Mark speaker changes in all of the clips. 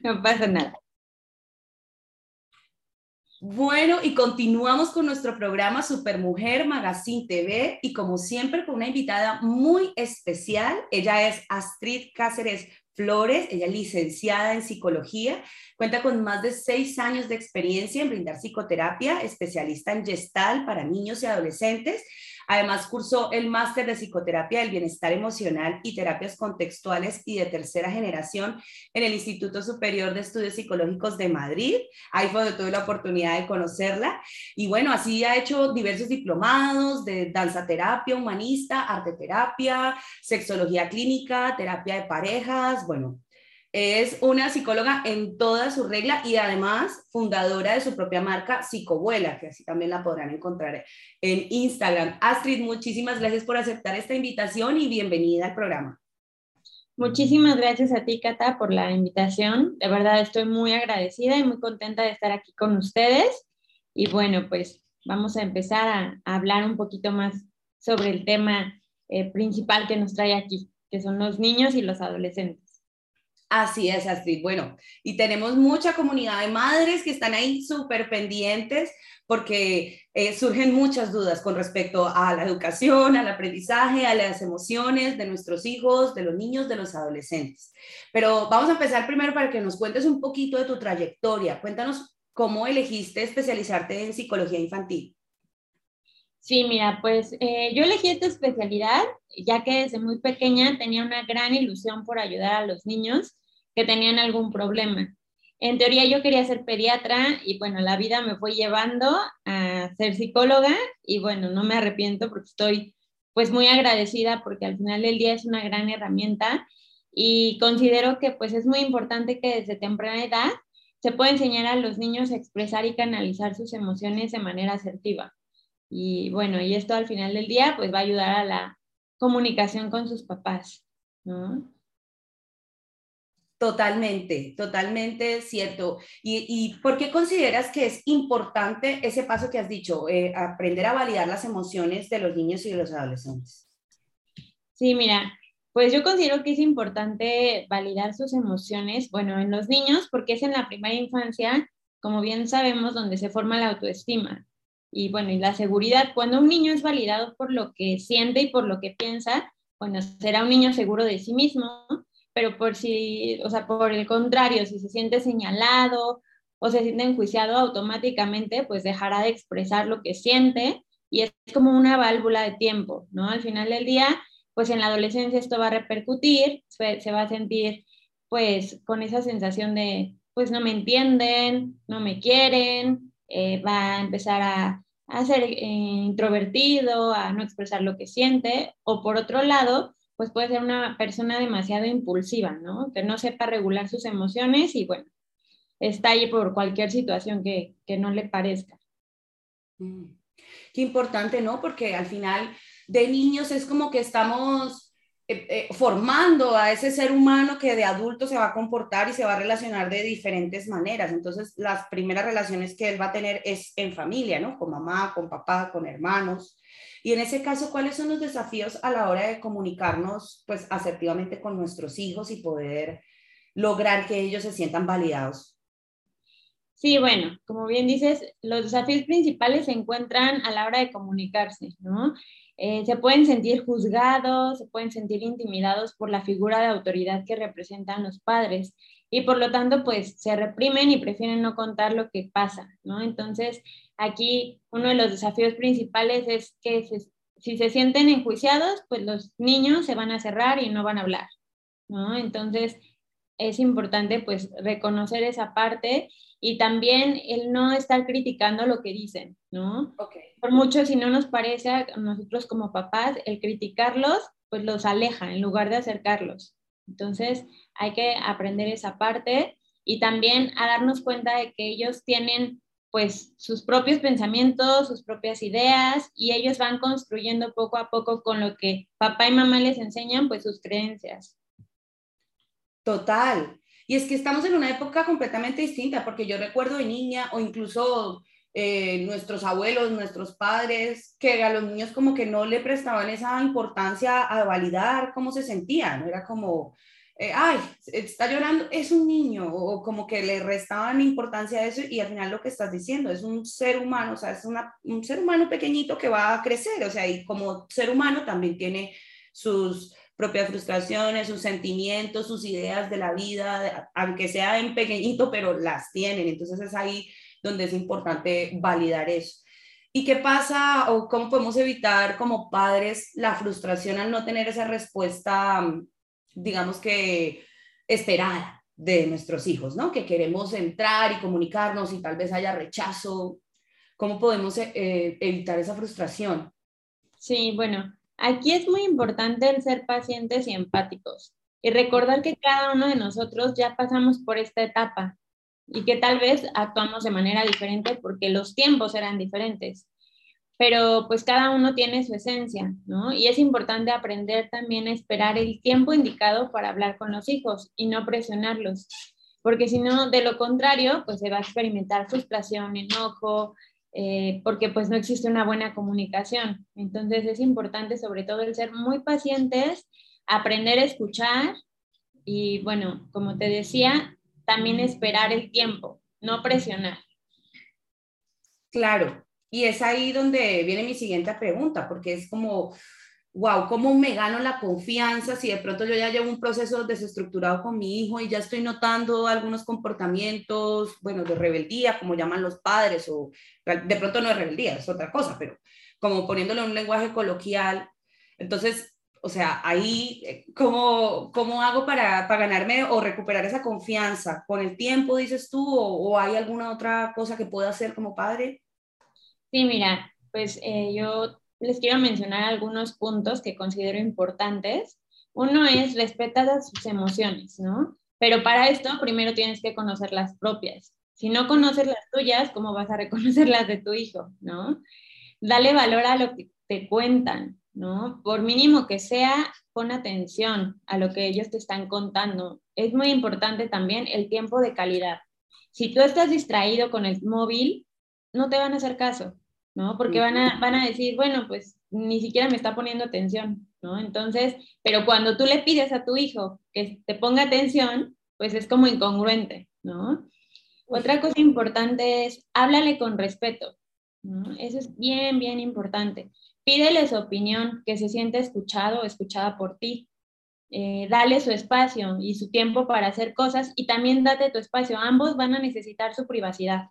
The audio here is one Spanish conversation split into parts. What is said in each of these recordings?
Speaker 1: No pasa nada.
Speaker 2: Bueno, y continuamos con nuestro programa Supermujer Magazine TV y como siempre con una invitada muy especial. Ella es Astrid Cáceres Flores, ella es licenciada en psicología, cuenta con más de seis años de experiencia en brindar psicoterapia, especialista en gestal para niños y adolescentes Además, cursó el máster de psicoterapia del bienestar emocional y terapias contextuales y de tercera generación en el Instituto Superior de Estudios Psicológicos de Madrid. Ahí fue donde tuve la oportunidad de conocerla. Y bueno, así ha hecho diversos diplomados de danza terapia humanista, arte terapia, sexología clínica, terapia de parejas, bueno, es una psicóloga en toda su regla y además fundadora de su propia marca Psicobuela, que así también la podrán encontrar en Instagram. Astrid, muchísimas gracias por aceptar esta invitación y bienvenida al programa.
Speaker 1: Muchísimas gracias a ti, Cata, por la invitación. De verdad estoy muy agradecida y muy contenta de estar aquí con ustedes. Y bueno, pues vamos a empezar a, hablar un poquito más sobre el tema eh, principal que nos trae aquí, que son los niños y los adolescentes.
Speaker 2: Así es, Astrid. Bueno, y tenemos mucha comunidad de madres que están ahí súper pendientes porque eh, surgen muchas dudas con respecto a la educación, al aprendizaje, a las emociones de nuestros hijos, de los niños, de los adolescentes. Pero vamos a empezar primero para que nos cuentes un poquito de tu trayectoria. Cuéntanos cómo elegiste especializarte en psicología infantil.
Speaker 1: Sí, mira, pues eh, yo elegí esta especialidad ya que desde muy pequeña tenía una gran ilusión por ayudar a los niños que tenían algún problema. En teoría yo quería ser pediatra y bueno, la vida me fue llevando a ser psicóloga y bueno, no me arrepiento porque estoy pues muy agradecida porque al final del día es una gran herramienta y considero que pues es muy importante que desde temprana edad se pueda enseñar a los niños a expresar y canalizar sus emociones de manera asertiva. Y bueno, y esto al final del día pues va a ayudar a la comunicación con sus papás, ¿no?
Speaker 2: Totalmente, totalmente cierto. ¿Y, por qué consideras que es importante ese paso que has dicho, eh, aprender a validar las emociones de los niños y de los adolescentes?
Speaker 1: Sí, mira, pues yo considero que es importante validar sus emociones, bueno, en los niños, porque es en la primera infancia, como bien sabemos, donde se forma la autoestima. Y bueno, y la seguridad, cuando un niño es validado por lo que siente y por lo que piensa, bueno, será un niño seguro de sí mismo pero por si, o sea, por el contrario, si se siente señalado o se siente enjuiciado automáticamente, pues dejará de expresar lo que siente y es como una válvula de tiempo, ¿no? Al final del día, pues en la adolescencia esto va a repercutir, se, va a sentir pues con esa sensación de, pues no me entienden, no me quieren, eh, va a empezar a, a ser eh, introvertido, a no expresar lo que siente, o por otro lado, pues puede ser una persona demasiado impulsiva, ¿no? Que no sepa regular sus emociones y bueno, está ahí por cualquier situación que, no le parezca.
Speaker 2: Mm. Qué importante, ¿no? Porque al final de niños es como que estamos eh, eh, formando a ese ser humano que de adulto se va a comportar y se va a relacionar de diferentes maneras. Entonces, las primeras relaciones que él va a tener es en familia, ¿no? Con mamá, con papá, con hermanos. Y en ese caso, ¿cuáles son los desafíos a la hora de comunicarnos pues asertivamente con nuestros hijos y poder lograr que ellos se sientan validados?
Speaker 1: Sí, bueno, como bien dices, los desafíos principales se encuentran a la hora de comunicarse, ¿no? Eh, se pueden sentir juzgados, se pueden sentir intimidados por la figura de autoridad que representan los padres y por lo tanto, pues se reprimen y prefieren no contar lo que pasa, ¿no? Entonces, Aquí uno de los desafíos principales es que si se sienten enjuiciados, pues los niños se van a cerrar y no van a hablar, ¿no? Entonces es importante pues reconocer esa parte y también el no estar criticando lo que dicen, ¿no? Por mucho si no nos parece a nosotros como papás, el criticarlos pues los aleja en lugar de acercarlos. Entonces hay que aprender esa parte y también a darnos cuenta de que ellos tienen pues sus propios pensamientos, sus propias ideas y ellos van construyendo poco a poco con lo que papá y mamá les enseñan, pues sus creencias.
Speaker 2: Total. Y es que estamos en una época completamente distinta, porque yo recuerdo de niña o incluso eh, nuestros abuelos, nuestros padres, que a los niños como que no le prestaban esa importancia a validar cómo se sentían, era como, eh, ay, está llorando, es un niño, o como que le restaban importancia a eso y al final lo que estás diciendo es un ser humano, o sea, es un ser humano pequeñito que va a crecer, o sea, y como ser humano también tiene sus propias frustraciones, sus sentimientos, sus ideas de la vida, aunque sea en pequeñito, pero las tienen, entonces es ahí donde es importante validar eso. ¿Y qué pasa o cómo podemos evitar como padres la frustración al no tener esa respuesta digamos que, esperada de nuestros hijos, ¿no? Que queremos entrar y comunicarnos y tal vez haya rechazo. ¿Cómo podemos eh, eh, evitar esa frustración?
Speaker 1: Sí, bueno, aquí es muy importante el ser pacientes y empáticos y recordar que cada uno de nosotros ya pasamos por esta etapa y que tal vez actuamos de manera diferente porque los tiempos eran diferentes pero pues cada uno tiene su esencia, ¿no? Y es importante aprender también a esperar el tiempo indicado para hablar con los hijos y no presionarlos, porque si no, de lo contrario, pues se va a experimentar frustración, enojo, eh, porque pues no existe una buena comunicación. Entonces es importante sobre todo el ser muy pacientes, aprender a escuchar y bueno, como te decía, también esperar el tiempo, no presionar.
Speaker 2: Claro, y es ahí donde viene mi siguiente pregunta, porque es como, wow, ¿cómo me gano la confianza si de pronto yo ya llevo un proceso desestructurado con mi hijo y ya estoy notando algunos comportamientos, bueno, de rebeldía, como llaman los padres, o de pronto no es rebeldía, es otra cosa, pero como poniéndolo en un lenguaje coloquial. Entonces, o sea, ahí, eh, ¿cómo, cómo hago para, para, ganarme o recuperar esa confianza? ¿Con el tiempo, dices tú, o, hay alguna otra cosa que pueda hacer como padre?
Speaker 1: Sí, mira, pues eh, yo les quiero mencionar algunos puntos que considero importantes. Uno es respetar sus emociones, ¿no? Pero para esto primero tienes que conocer las propias. Si no conoces las tuyas, ¿cómo vas a reconocer las de tu hijo, ¿no? Dale valor a lo que te cuentan, ¿no? Por mínimo que sea, pon atención a lo que ellos te están contando. Es muy importante también el tiempo de calidad. Si tú estás distraído con el móvil, no te van a hacer caso. ¿no? Porque van a, van a decir, bueno, pues ni siquiera me está poniendo atención, ¿no? Entonces, pero cuando tú le pides a tu hijo que te ponga atención, pues es como incongruente, ¿no? Otra cosa importante es, háblale con respeto, ¿no? Eso es bien, bien importante. Pídele su opinión, que se siente escuchado o escuchada por ti. Eh, dale su espacio y su tiempo para hacer cosas y también date tu espacio. Ambos van a necesitar su privacidad.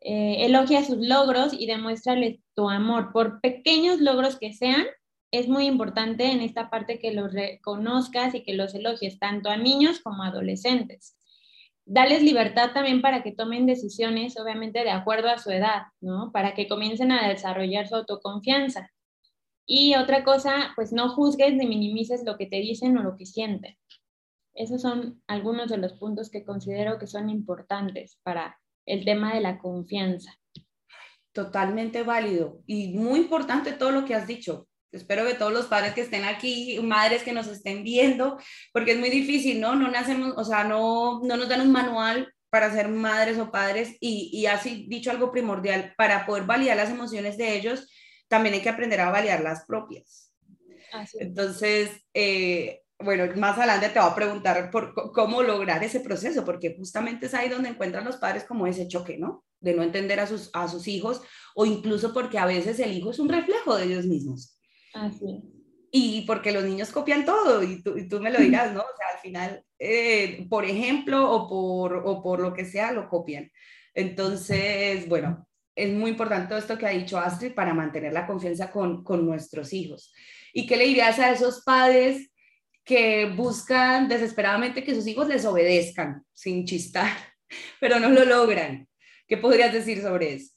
Speaker 1: Eh, elogia sus logros y demuéstrale tu amor, por pequeños logros que sean, es muy importante en esta parte que los reconozcas y que los elogies, tanto a niños como a adolescentes. Dales libertad también para que tomen decisiones, obviamente de acuerdo a su edad, ¿no? Para que comiencen a desarrollar su autoconfianza. Y otra cosa, pues no juzgues ni minimices lo que te dicen o lo que sienten. Esos son algunos de los puntos que considero que son importantes para el tema de la confianza.
Speaker 2: Totalmente válido y muy importante todo lo que has dicho. Espero que todos los padres que estén aquí, madres que nos estén viendo, porque es muy difícil, ¿no? No nacemos, o sea, no, no nos dan un manual para ser madres o padres y, y así dicho algo primordial, para poder validar las emociones de ellos, también hay que aprender a validar las propias. Entonces, eh, bueno, más adelante te voy a preguntar por cómo lograr ese proceso, porque justamente es ahí donde encuentran los padres como ese choque, ¿no? De no entender a sus, a sus hijos o incluso porque a veces el hijo es un reflejo de ellos mismos. Y porque los niños copian todo y tú, y tú me lo dirás, ¿no? O sea, al final, eh, por ejemplo o por, o por lo que sea, lo copian. Entonces, bueno, es muy importante todo esto que ha dicho Astrid para mantener la confianza con, con nuestros hijos. ¿Y qué le dirías a esos padres que buscan desesperadamente que sus hijos les obedezcan sin chistar, pero no lo logran. ¿Qué podrías decir sobre eso?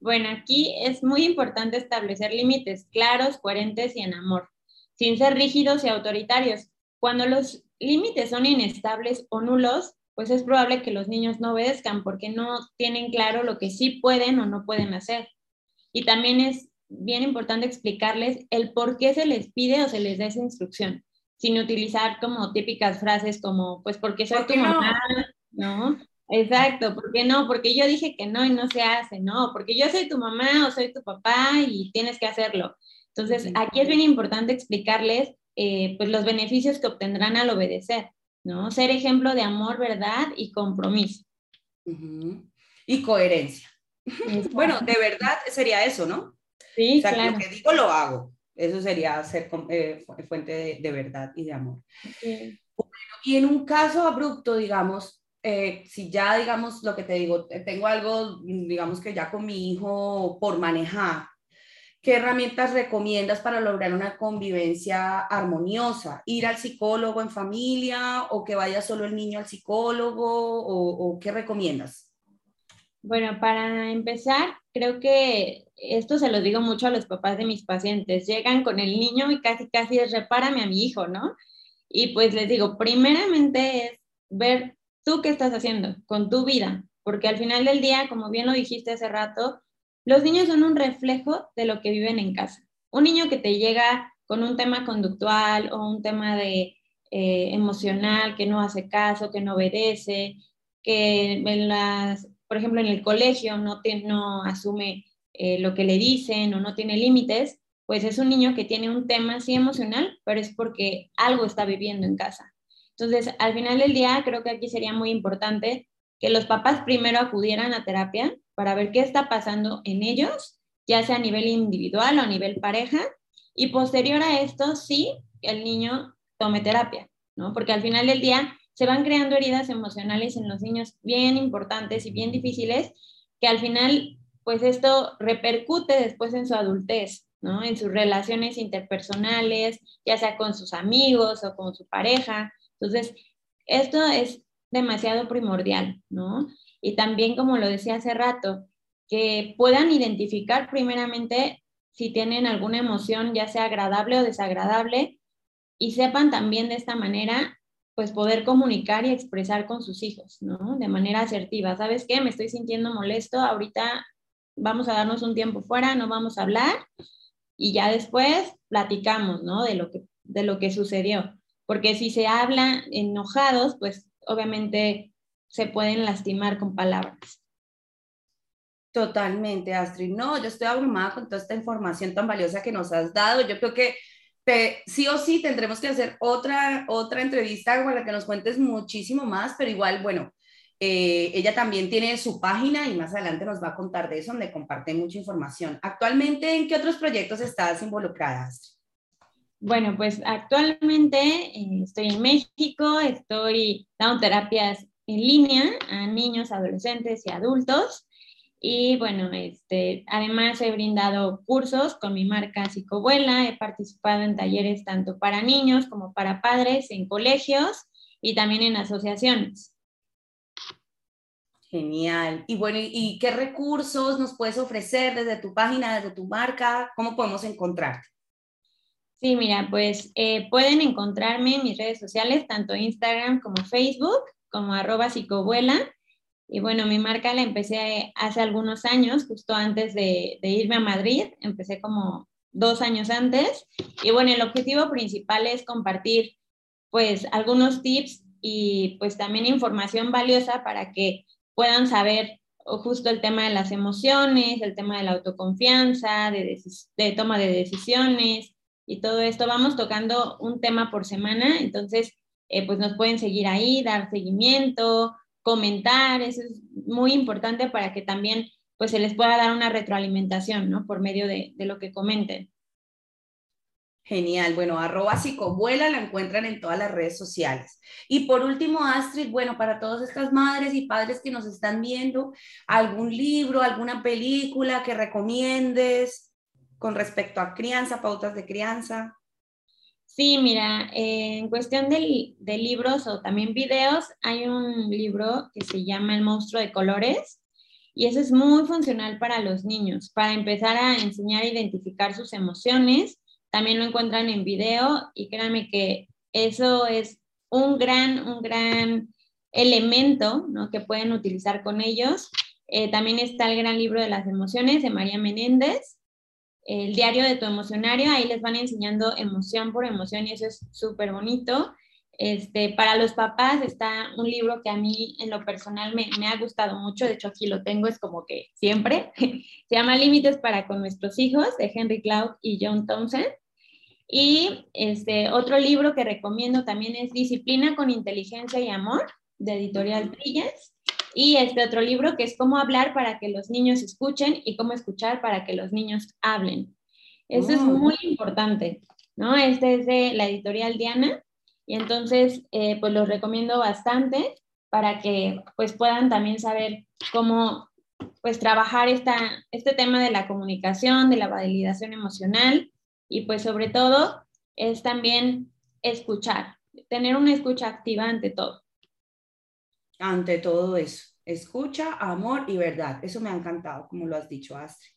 Speaker 1: Bueno, aquí es muy importante establecer límites claros, coherentes y en amor, sin ser rígidos y autoritarios. Cuando los límites son inestables o nulos, pues es probable que los niños no obedezcan porque no tienen claro lo que sí pueden o no pueden hacer. Y también es bien importante explicarles el por qué se les pide o se les da esa instrucción sin utilizar como típicas frases como, pues porque soy tu mamá, ¿no? Exacto, ¿por qué no? Porque yo dije que no y no se hace, ¿no? Porque yo soy tu mamá o soy tu papá y tienes que hacerlo. Entonces, aquí es bien importante explicarles eh, pues los beneficios que obtendrán al obedecer, ¿no? Ser ejemplo de amor, verdad y compromiso.
Speaker 2: Y coherencia. bueno, de verdad sería eso, ¿no?
Speaker 1: Sí,
Speaker 2: o sea,
Speaker 1: claro.
Speaker 2: lo que digo lo hago. Eso sería ser eh, fuente de, verdad y de amor. y en un caso abrupto, digamos, eh, si ya, digamos, lo que te digo, tengo algo, digamos que ya con mi hijo por manejar, ¿qué herramientas recomiendas para lograr una convivencia armoniosa? ¿Ir al psicólogo en familia o que vaya solo el niño al psicólogo o, qué recomiendas?
Speaker 1: Bueno, para empezar, creo que esto se lo digo mucho a los papás de mis pacientes. Llegan con el niño y casi, casi es repárame a mi hijo, ¿no? Y pues les digo, primeramente es ver tú qué estás haciendo con tu vida, porque al final del día, como bien lo dijiste hace rato, los niños son un reflejo de lo que viven en casa. Un niño que te llega con un tema conductual o un tema de eh, emocional, que no hace caso, que no obedece, que en las, por ejemplo, en el colegio no, no asume eh, lo que le dicen o no tiene límites, pues es un niño que tiene un tema sí emocional, pero es porque algo está viviendo en casa. Entonces, al final del día, creo que aquí sería muy importante que los papás primero acudieran a terapia para ver qué está pasando en ellos, ya sea a nivel individual o a nivel pareja, y posterior a esto, sí, el niño tome terapia, ¿no? Porque al final del día se van creando heridas emocionales en los niños bien importantes y bien difíciles, que al final, pues esto repercute después en su adultez, ¿no? En sus relaciones interpersonales, ya sea con sus amigos o con su pareja. Entonces, esto es demasiado primordial, ¿no? Y también, como lo decía hace rato, que puedan identificar primeramente si tienen alguna emoción, ya sea agradable o desagradable, y sepan también de esta manera, pues poder comunicar y expresar con sus hijos, ¿no? De manera asertiva. ¿Sabes qué? Me estoy sintiendo molesto, ahorita vamos a darnos un tiempo fuera, no vamos a hablar, y ya después platicamos, ¿no? De lo que, de lo que sucedió. Porque si se habla enojados, pues obviamente se pueden lastimar con palabras.
Speaker 2: Totalmente, Astrid. No, yo estoy abrumada con toda esta información tan valiosa que nos has dado. Yo creo que sí o sí tendremos que hacer otra, otra entrevista para que nos cuentes muchísimo más, pero igual, bueno, eh, ella también tiene su página y más adelante nos va a contar de eso, donde comparte mucha información. Actualmente, ¿en qué otros proyectos estás involucrada, Astrid?
Speaker 1: Bueno, pues actualmente eh, estoy en México, estoy dando terapias en línea a niños, adolescentes y adultos. Y bueno, este, además he brindado cursos con mi marca Psicobuela, he participado en talleres tanto para niños como para padres en colegios y también en asociaciones.
Speaker 2: Genial. Y bueno, ¿y qué recursos nos puedes ofrecer desde tu página, desde tu marca? ¿Cómo podemos encontrarte?
Speaker 1: Sí, mira, pues eh, pueden encontrarme en mis redes sociales, tanto Instagram como Facebook, como arroba psicobuela. Y bueno, mi marca la empecé hace algunos años, justo antes de, irme a Madrid, empecé como dos años antes. Y bueno, el objetivo principal es compartir pues algunos tips y pues también información valiosa para que puedan saber justo el tema de las emociones, el tema de la autoconfianza, de toma de decisiones, y todo esto. Vamos tocando un tema por semana, entonces eh, pues nos pueden seguir ahí, dar seguimiento, comentar, eso es muy importante para que también pues se les pueda dar una retroalimentación, ¿no? Por medio de, de lo que comenten.
Speaker 2: Genial, bueno, arroba psicobuela la encuentran en todas las redes sociales. Y por último, Astrid, bueno, para todas estas madres y padres que nos están viendo, algún libro, alguna película que recomiendes con respecto a crianza, pautas de crianza?
Speaker 1: Sí, mira, en cuestión de, de, libros o también videos, hay un libro que se llama El monstruo de colores y ese es muy funcional para los niños, para empezar a enseñar a identificar sus emociones. También lo encuentran en video y créanme que eso es un gran, un gran elemento ¿no? que pueden utilizar con ellos. Eh, también está el gran libro de las emociones de María Menéndez el diario de tu emocionario, ahí les van enseñando emoción por emoción y eso es súper bonito. Este, para los papás está un libro que a mí en lo personal me, me, ha gustado mucho, de hecho aquí lo tengo, es como que siempre, se llama Límites para con nuestros hijos, de Henry Cloud y John Thompson. Y este, otro libro que recomiendo también es Disciplina con Inteligencia y Amor, de Editorial Trillas. Y este otro libro que es Cómo hablar para que los niños escuchen y cómo escuchar para que los niños hablen. Eso es mm. muy importante, ¿no? Este es de la editorial Diana y entonces eh, pues los recomiendo bastante para que pues puedan también saber cómo pues trabajar esta, este tema de la comunicación, de la validación emocional y pues sobre todo es también escuchar, tener una escucha activa ante todo.
Speaker 2: Ante todo eso, escucha, amor y verdad. Eso me ha encantado, como lo has dicho, Astrid.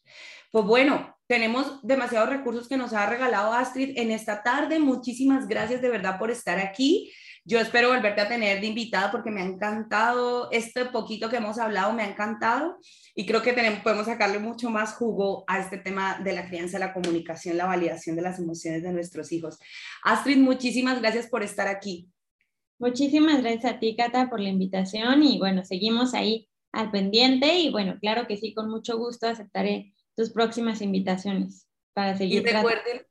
Speaker 2: Pues bueno, tenemos demasiados recursos que nos ha regalado Astrid en esta tarde. Muchísimas gracias de verdad por estar aquí. Yo espero volverte a tener de invitada porque me ha encantado este poquito que hemos hablado, me ha encantado y creo que tenemos, podemos sacarle mucho más jugo a este tema de la crianza, la comunicación, la validación de las emociones de nuestros hijos. Astrid, muchísimas gracias por estar aquí.
Speaker 1: Muchísimas gracias a ti, Cata, por la invitación y bueno, seguimos ahí al pendiente y bueno, claro que sí, con mucho gusto aceptaré tus próximas invitaciones para seguir.
Speaker 2: Y recuerden,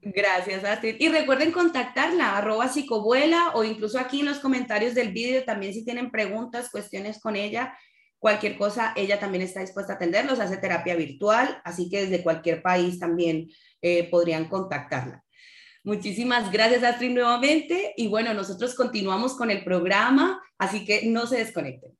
Speaker 2: Gracias, Astrid. Y recuerden contactarla, arroba psicobuela o incluso aquí en los comentarios del vídeo también si tienen preguntas, cuestiones con ella, cualquier cosa, ella también está dispuesta a atenderlos, hace terapia virtual, así que desde cualquier país también eh, podrían contactarla. Muchísimas gracias, Astrid, nuevamente. Y bueno, nosotros continuamos con el programa, así que no se desconecten.